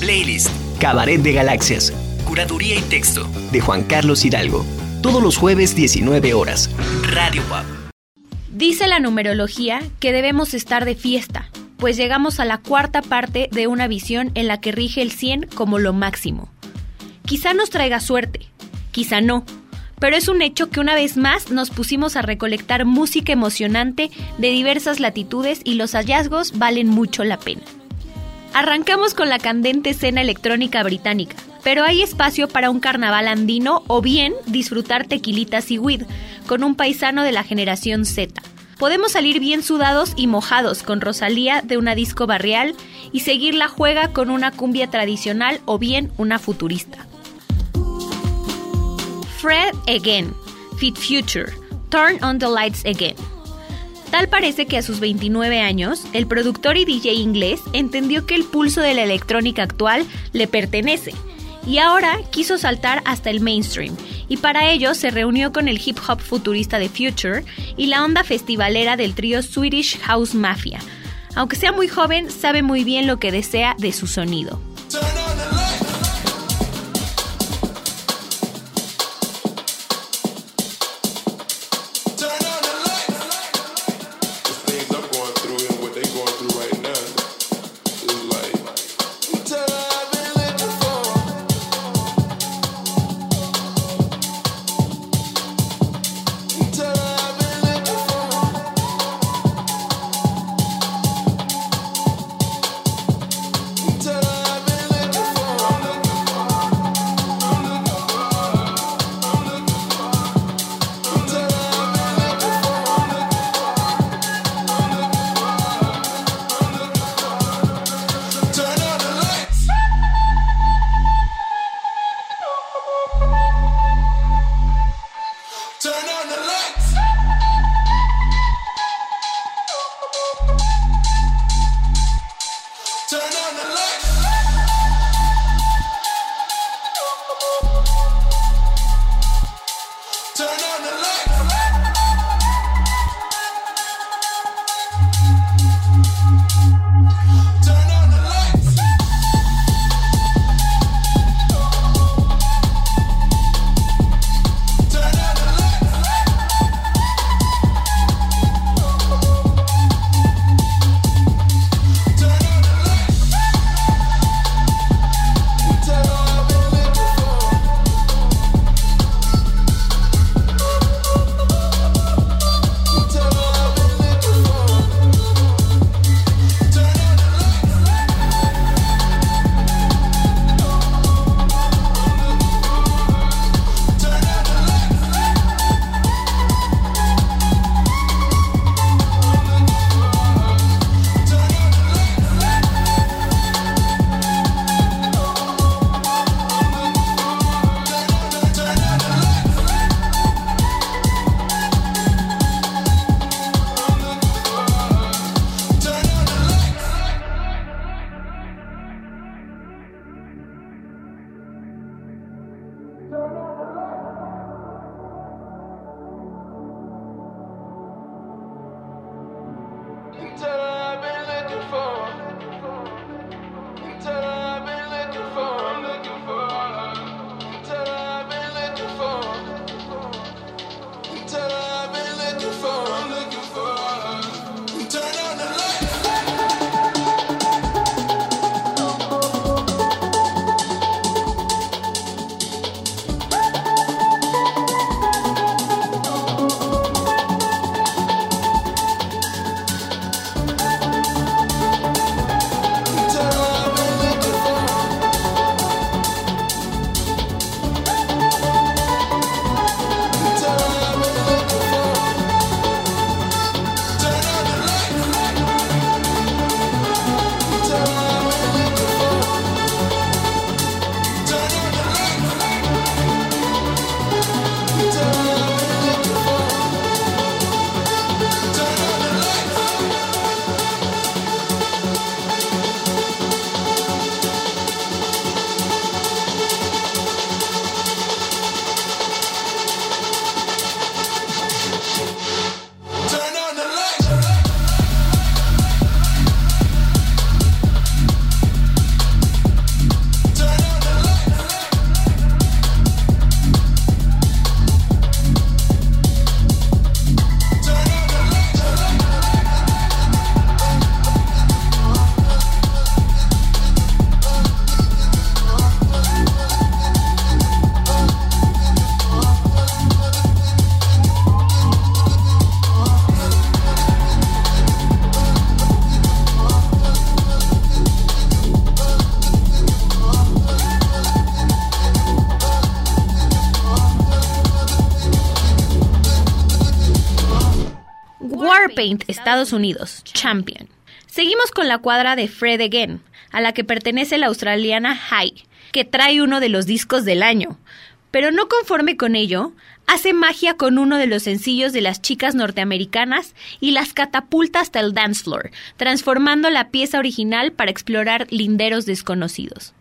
Playlist. Cabaret de Galaxias. Curaduría y texto. De Juan Carlos Hidalgo. Todos los jueves 19 horas. Radio WAP. Dice la numerología que debemos estar de fiesta, pues llegamos a la cuarta parte de una visión en la que rige el 100 como lo máximo. Quizá nos traiga suerte, quizá no, pero es un hecho que una vez más nos pusimos a recolectar música emocionante de diversas latitudes y los hallazgos valen mucho la pena. Arrancamos con la candente escena electrónica británica, pero hay espacio para un carnaval andino o bien disfrutar tequilitas y weed con un paisano de la generación Z. Podemos salir bien sudados y mojados con Rosalía de una disco barrial y seguir la juega con una cumbia tradicional o bien una futurista. Fred Again, Fit Future, Turn on the Lights Again. Tal parece que a sus 29 años, el productor y DJ inglés entendió que el pulso de la electrónica actual le pertenece y ahora quiso saltar hasta el mainstream y para ello se reunió con el hip hop futurista de Future y la onda festivalera del trío Swedish House Mafia. Aunque sea muy joven, sabe muy bien lo que desea de su sonido. victory. Estados Unidos, Champion. Seguimos con la cuadra de Fred Again, a la que pertenece la australiana High, que trae uno de los discos del año. Pero no conforme con ello, hace magia con uno de los sencillos de las chicas norteamericanas y las catapulta hasta el dance floor, transformando la pieza original para explorar linderos desconocidos.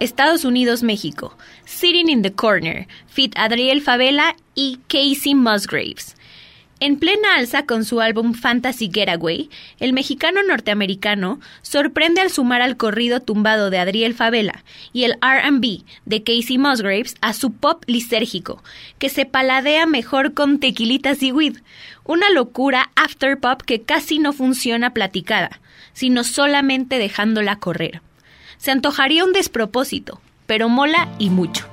Estados Unidos, México. Sitting in the Corner, Fit Adriel Favela y Casey Musgraves. En plena alza con su álbum Fantasy Getaway, el mexicano norteamericano sorprende al sumar al corrido tumbado de Adriel Favela y el RB de Casey Musgraves a su pop lisérgico, que se paladea mejor con tequilitas y weed, una locura after pop que casi no funciona platicada, sino solamente dejándola correr. Se antojaría un despropósito, pero mola y mucho.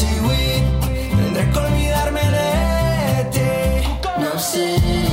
Tendré que olvidarme de ti. No sé.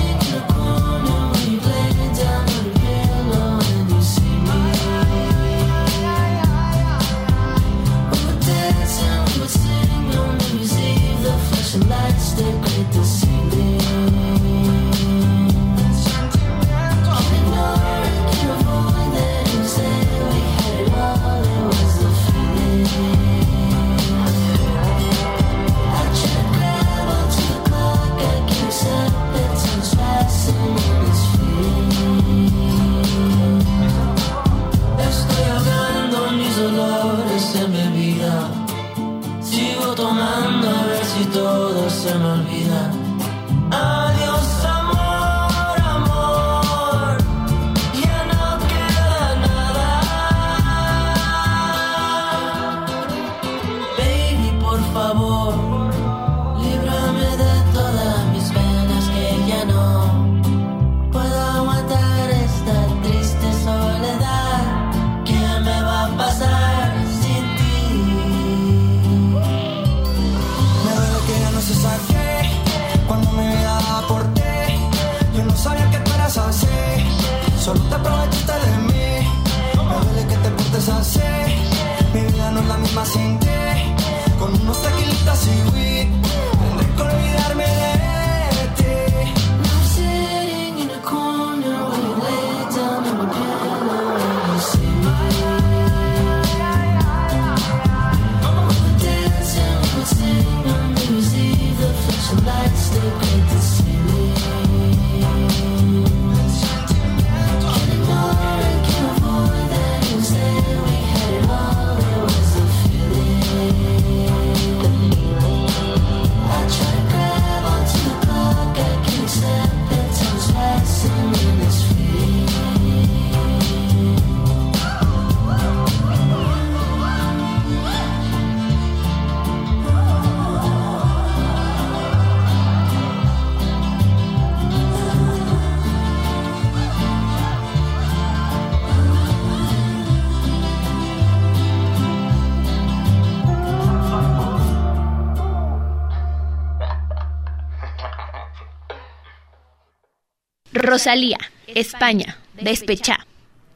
Rosalía, España, Despechá.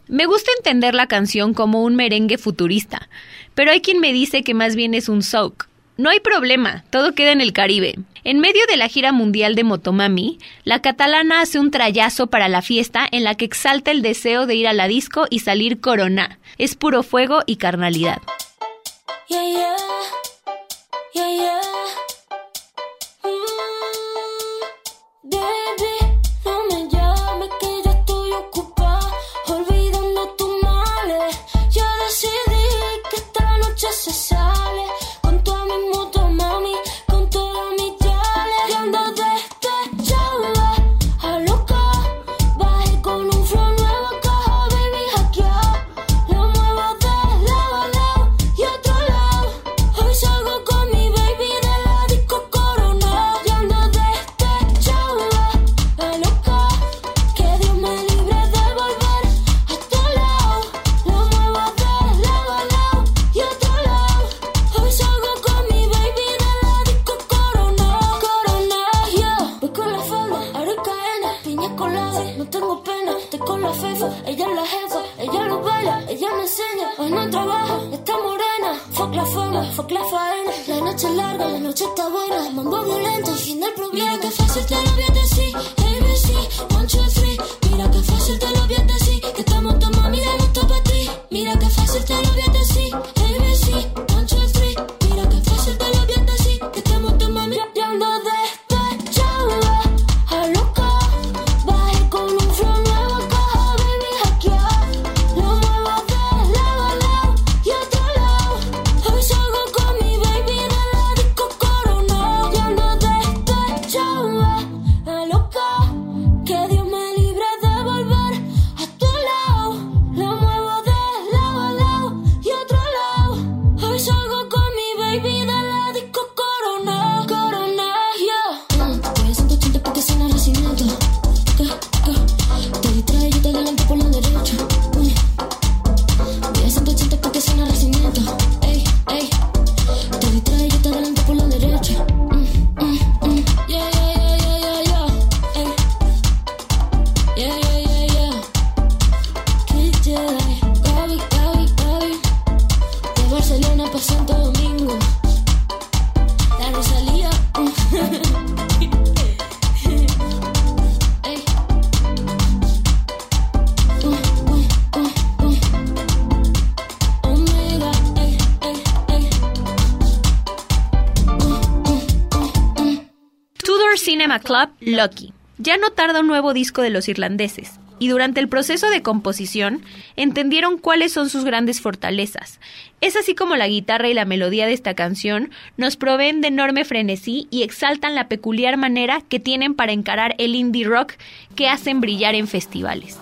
Me gusta entender la canción como un merengue futurista, pero hay quien me dice que más bien es un soak. No hay problema, todo queda en el Caribe. En medio de la gira mundial de Motomami, la catalana hace un trayazo para la fiesta en la que exalta el deseo de ir a la disco y salir corona. Es puro fuego y carnalidad. Relatin noche está buena, mambo violento, fin del problema. Mira que Club Lucky. Ya no tarda un nuevo disco de los irlandeses, y durante el proceso de composición entendieron cuáles son sus grandes fortalezas. Es así como la guitarra y la melodía de esta canción nos proveen de enorme frenesí y exaltan la peculiar manera que tienen para encarar el indie rock que hacen brillar en festivales.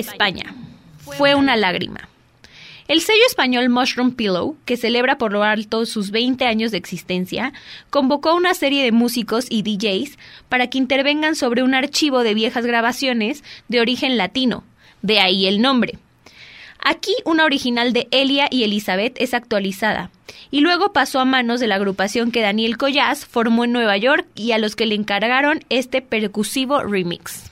España. Fue una lágrima. El sello español Mushroom Pillow, que celebra por lo alto sus 20 años de existencia, convocó a una serie de músicos y DJs para que intervengan sobre un archivo de viejas grabaciones de origen latino, de ahí el nombre. Aquí una original de Elia y Elizabeth es actualizada, y luego pasó a manos de la agrupación que Daniel Collaz formó en Nueva York y a los que le encargaron este percusivo remix.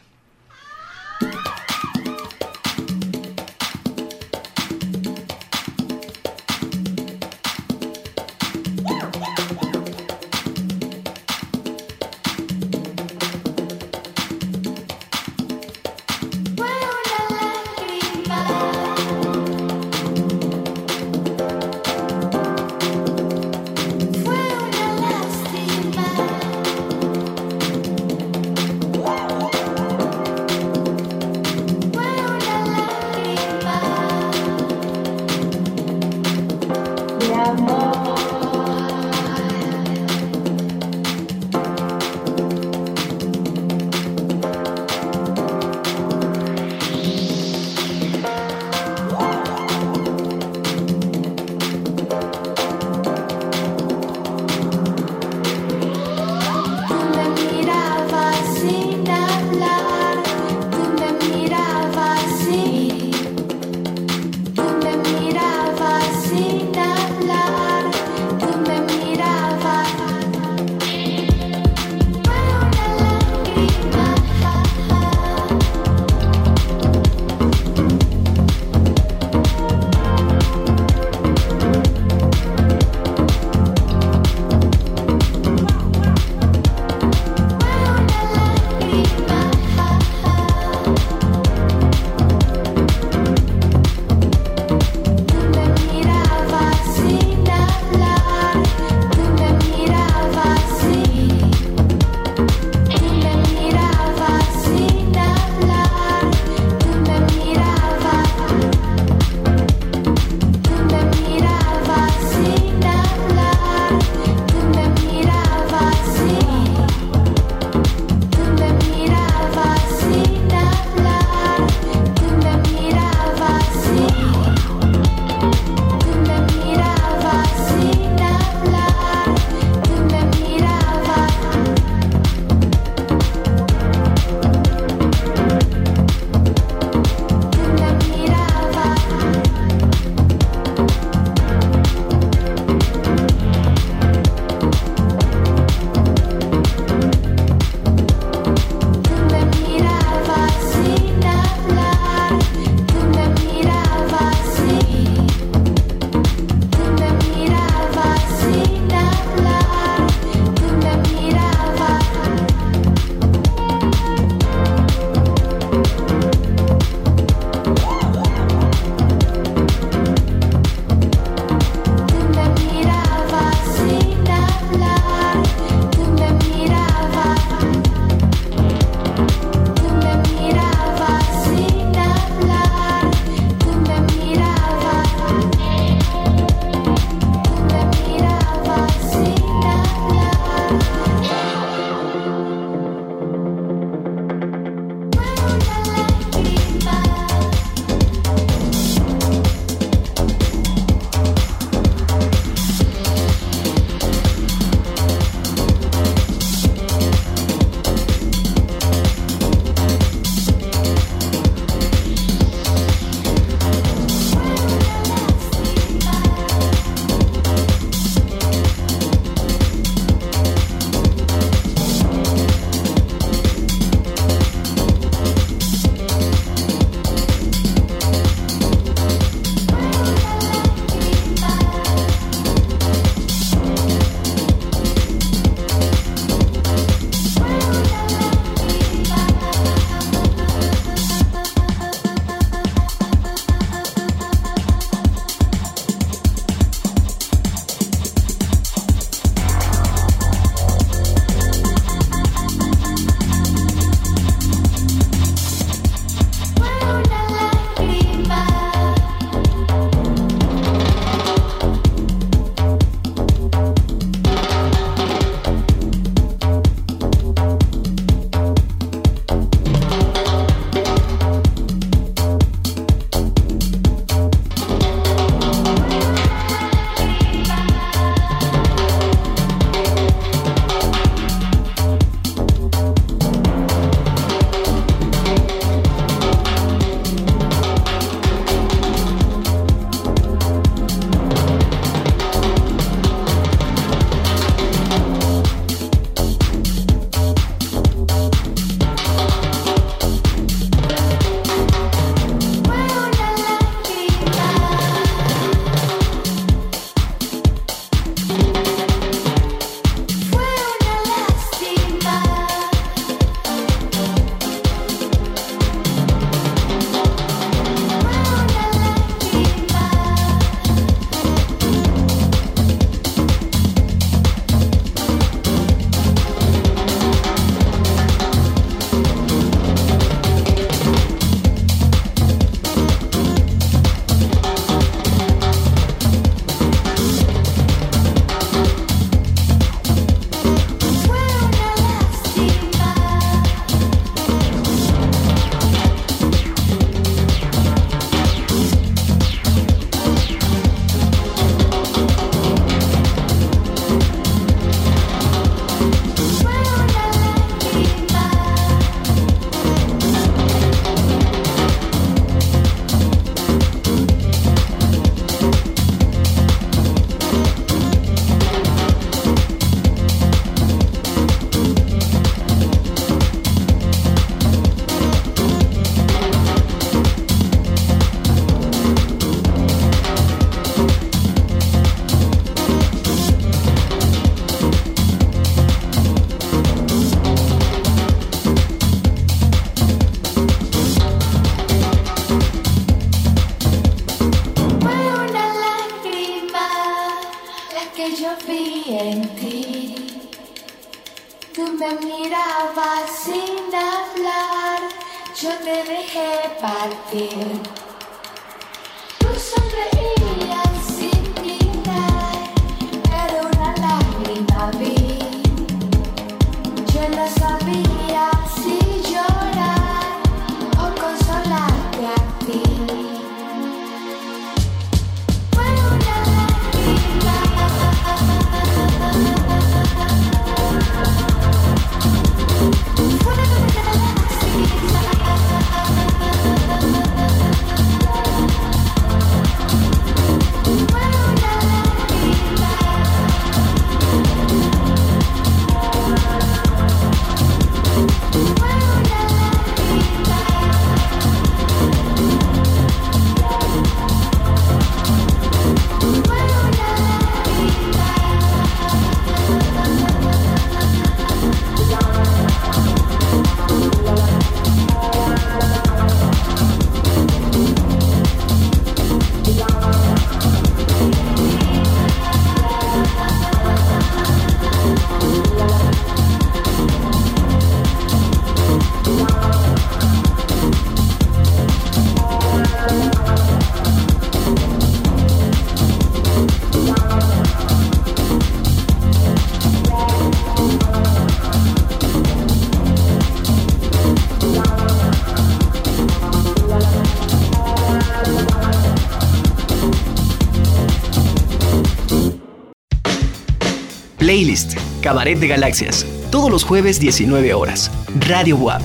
Cabaret de Galaxias. Todos los jueves 19 horas. Radio WAP.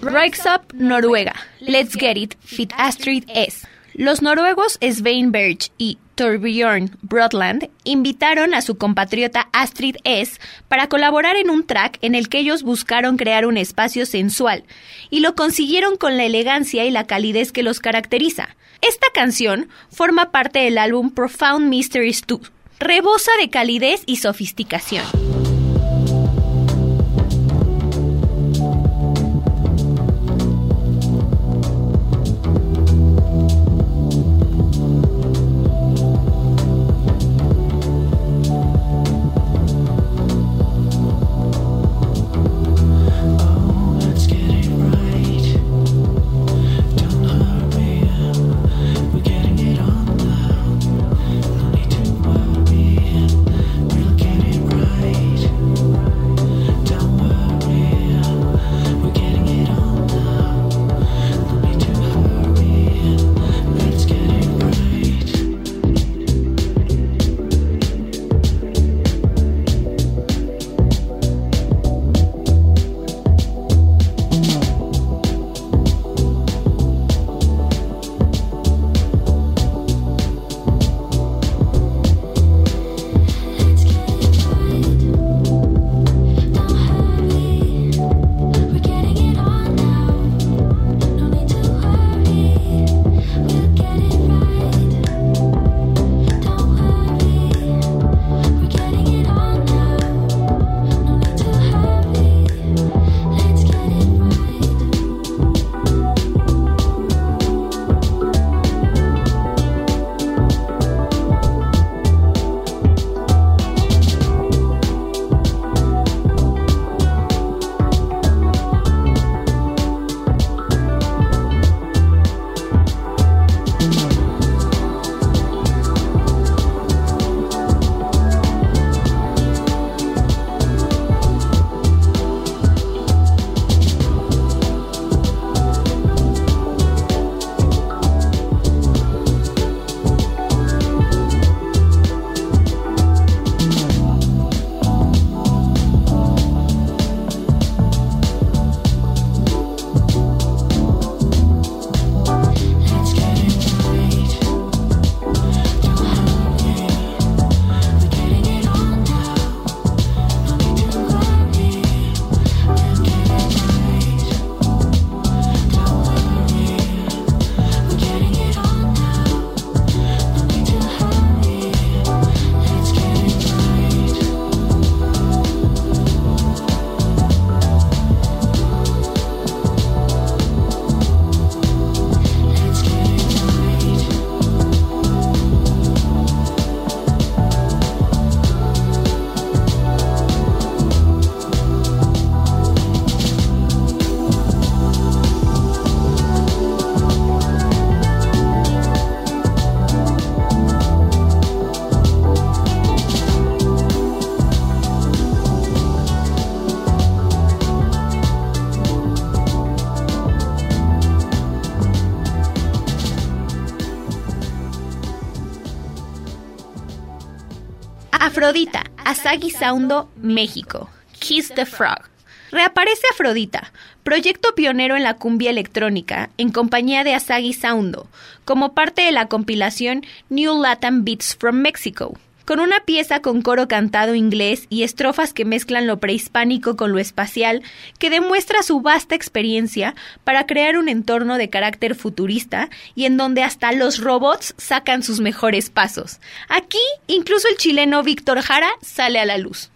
Rise Up, Noruega. Let's Get It, Fit Astrid S. Los noruegos Svein Berg y Torbjörn Brotland invitaron a su compatriota Astrid S para colaborar en un track en el que ellos buscaron crear un espacio sensual y lo consiguieron con la elegancia y la calidez que los caracteriza. Esta canción forma parte del álbum Profound Mysteries 2. Rebosa de calidez y sofisticación. Asagi Saundo, México. Kiss the Frog. Reaparece Afrodita, proyecto pionero en la cumbia electrónica, en compañía de Asagi Saundo, como parte de la compilación New Latin Beats from Mexico. Con una pieza con coro cantado inglés y estrofas que mezclan lo prehispánico con lo espacial, que demuestra su vasta experiencia para crear un entorno de carácter futurista y en donde hasta los robots sacan sus mejores pasos. Aquí, incluso el chileno Víctor Jara sale a la luz.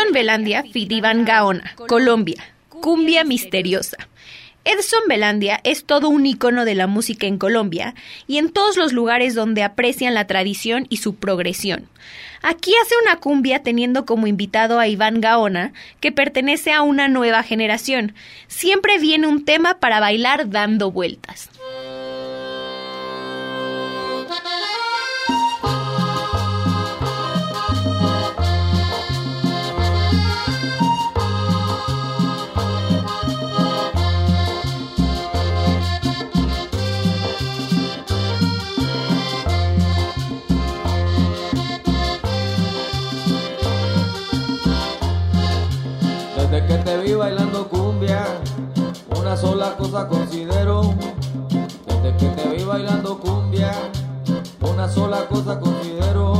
Edson Belandia, fit Iván Gaona, Colombia. Cumbia misteriosa. Edson Belandia es todo un icono de la música en Colombia y en todos los lugares donde aprecian la tradición y su progresión. Aquí hace una cumbia teniendo como invitado a Iván Gaona, que pertenece a una nueva generación. Siempre viene un tema para bailar dando vueltas. Que te vi bailando cumbia, una sola cosa considero. Desde que te vi bailando cumbia, una sola cosa considero.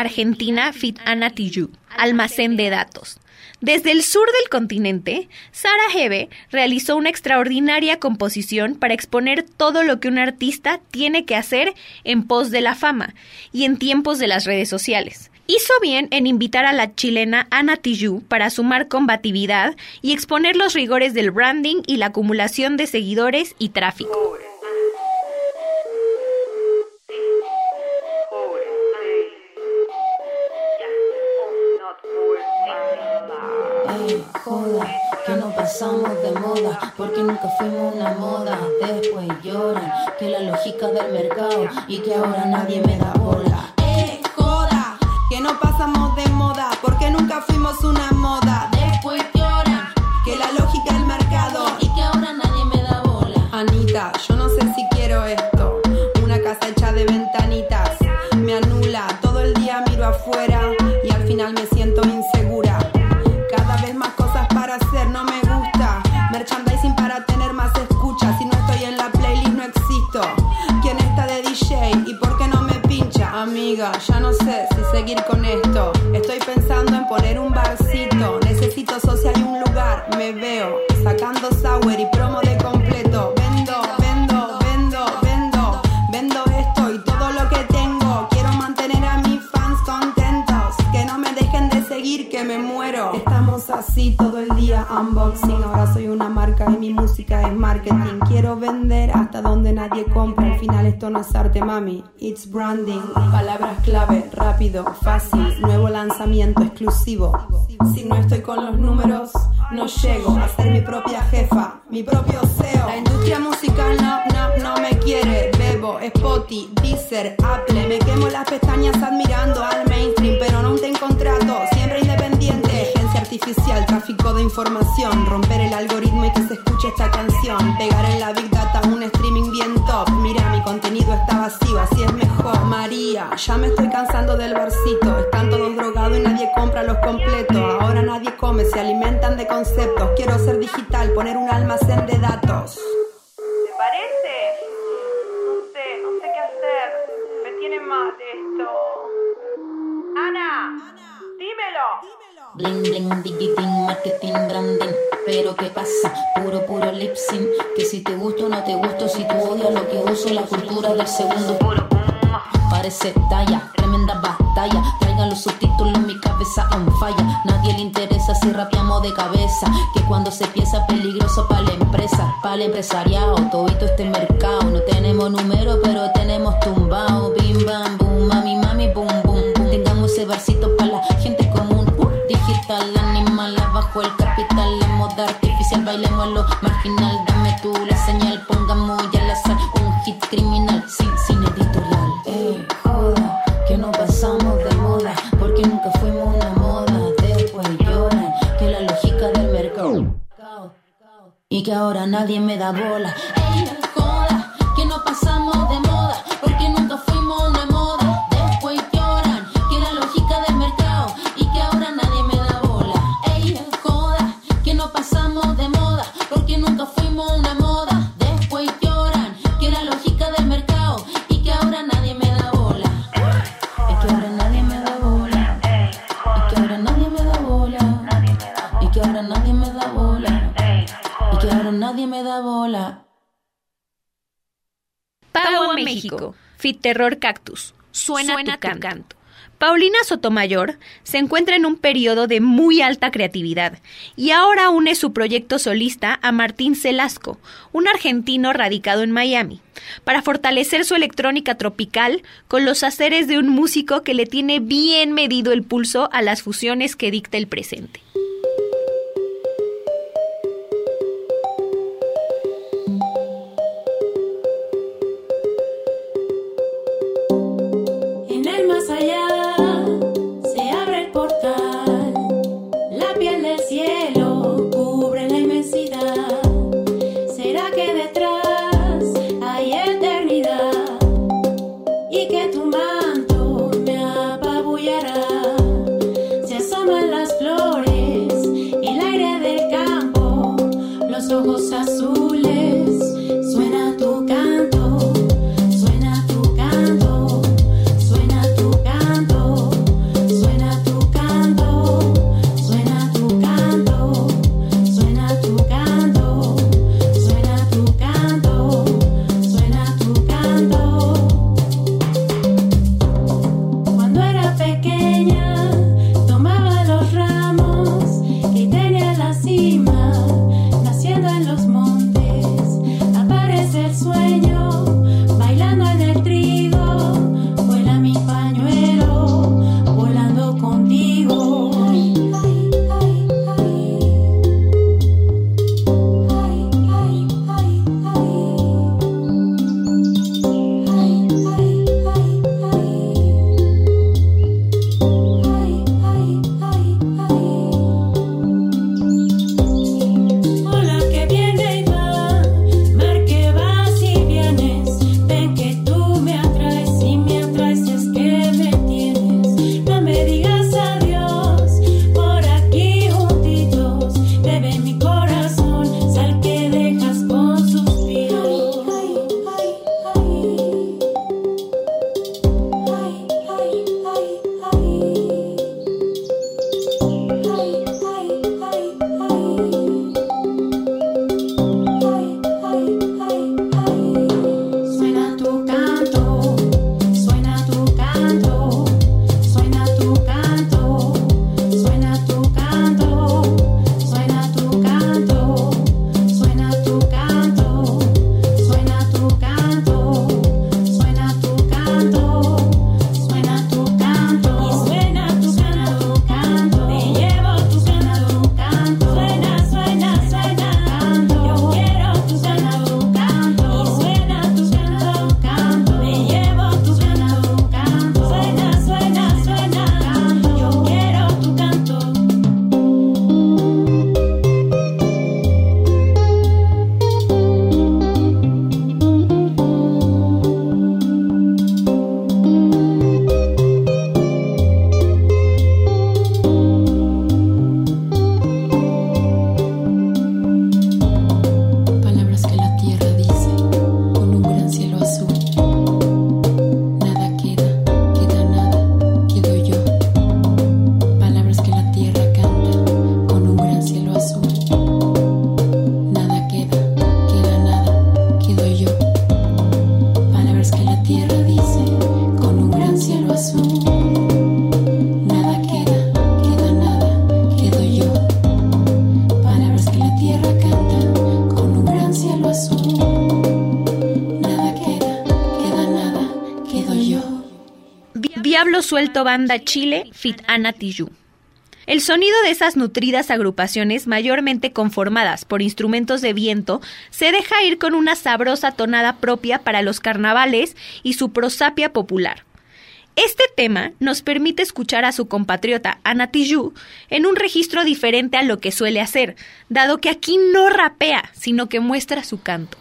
Argentina, Fit Ana Tijoux, almacén de datos. Desde el sur del continente, Sara Hebe realizó una extraordinaria composición para exponer todo lo que un artista tiene que hacer en pos de la fama y en tiempos de las redes sociales. Hizo bien en invitar a la chilena Ana Tijoux para sumar combatividad y exponer los rigores del branding y la acumulación de seguidores y tráfico. Pasamos de moda, porque nunca fuimos una moda. Después lloran que la lógica del mercado y que ahora nadie me da bola. Eh, joda, que no pasamos de moda, porque nunca fuimos una moda. Después Ya no sé si seguir con esto. Estoy pensando en poner un barcito. Necesito social y un lugar. Me veo sacando sour y promo de completo. Vendo, vendo, vendo, vendo. Vendo esto y todo lo que tengo. Quiero mantener a mis fans contentos. Que no me dejen de seguir, que me muero. Estamos así todo el día unboxing. Ahora soy una marca y mi música es marketing. Quiero vender nadie compra. Al final esto no es arte, mami. It's branding. Palabras clave, rápido, fácil. Nuevo lanzamiento exclusivo. Si no estoy con los números, no llego a ser mi propia jefa, mi propio CEO. La industria musical no, no, no me quiere. Bebo, Spotify, Deezer, Apple. Me quemo las pestañas admirando al mainstream, pero no te contrato. Siempre independiente. Artificial, tráfico de información. Romper el algoritmo y que se escuche esta canción. Pegar en la big data un streaming bien top. Mira, mi contenido está vacío, así es mejor. María, ya me estoy cansando del barcito. Están todos drogados y nadie compra los completos. Ahora nadie come, se alimentan de conceptos. Quiero ser digital, poner un almacén de datos. ¿Te parece? No sé, no sé qué hacer. Me tiene mal esto. Ana, dímelo. Bling bling, digiting, marketing, branding. Pero qué pasa, puro puro lip sync. Que si te gusta o no te gusta, si tú odias lo que uso, la cultura del segundo puro. Parece talla, tremenda batalla. Traigan los subtítulos, mi cabeza on falla. Nadie le interesa si rapeamos de cabeza. Que cuando se piensa peligroso para la empresa, para el empresariado, todito este mercado. No tenemos número, pero tenemos tumbao. Bim bam boom, mami mami boom boom abajo el capital. En moda artificial, bailemos lo marginal. Dame tú la señal, pongamos ya al azar. Un hit criminal, sin, sin editorial. Eh, joda, que no pasamos de moda. Porque nunca fuimos una moda. Después lloran, que la lógica del mercado. Y que ahora nadie me da bola. Ey, México. Fit Terror Cactus. Suena, tu, canto. Paulina Sotomayor se encuentra en un periodo de muy alta creatividad y ahora une su proyecto solista a Martín Celasco, un argentino radicado en Miami, para fortalecer su electrónica tropical con los haceres de un músico que le tiene bien medido el pulso a las fusiones que dicta el presente. Suelto Banda Chile, Fit Ana Tijoux. El sonido de esas nutridas agrupaciones, mayormente conformadas por instrumentos de viento, se deja ir con una sabrosa tonada propia para los carnavales y su prosapia popular. Este tema nos permite escuchar a su compatriota Ana Tijoux en un registro diferente a lo que suele hacer, dado que aquí no rapea, sino que muestra su canto.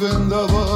vendavai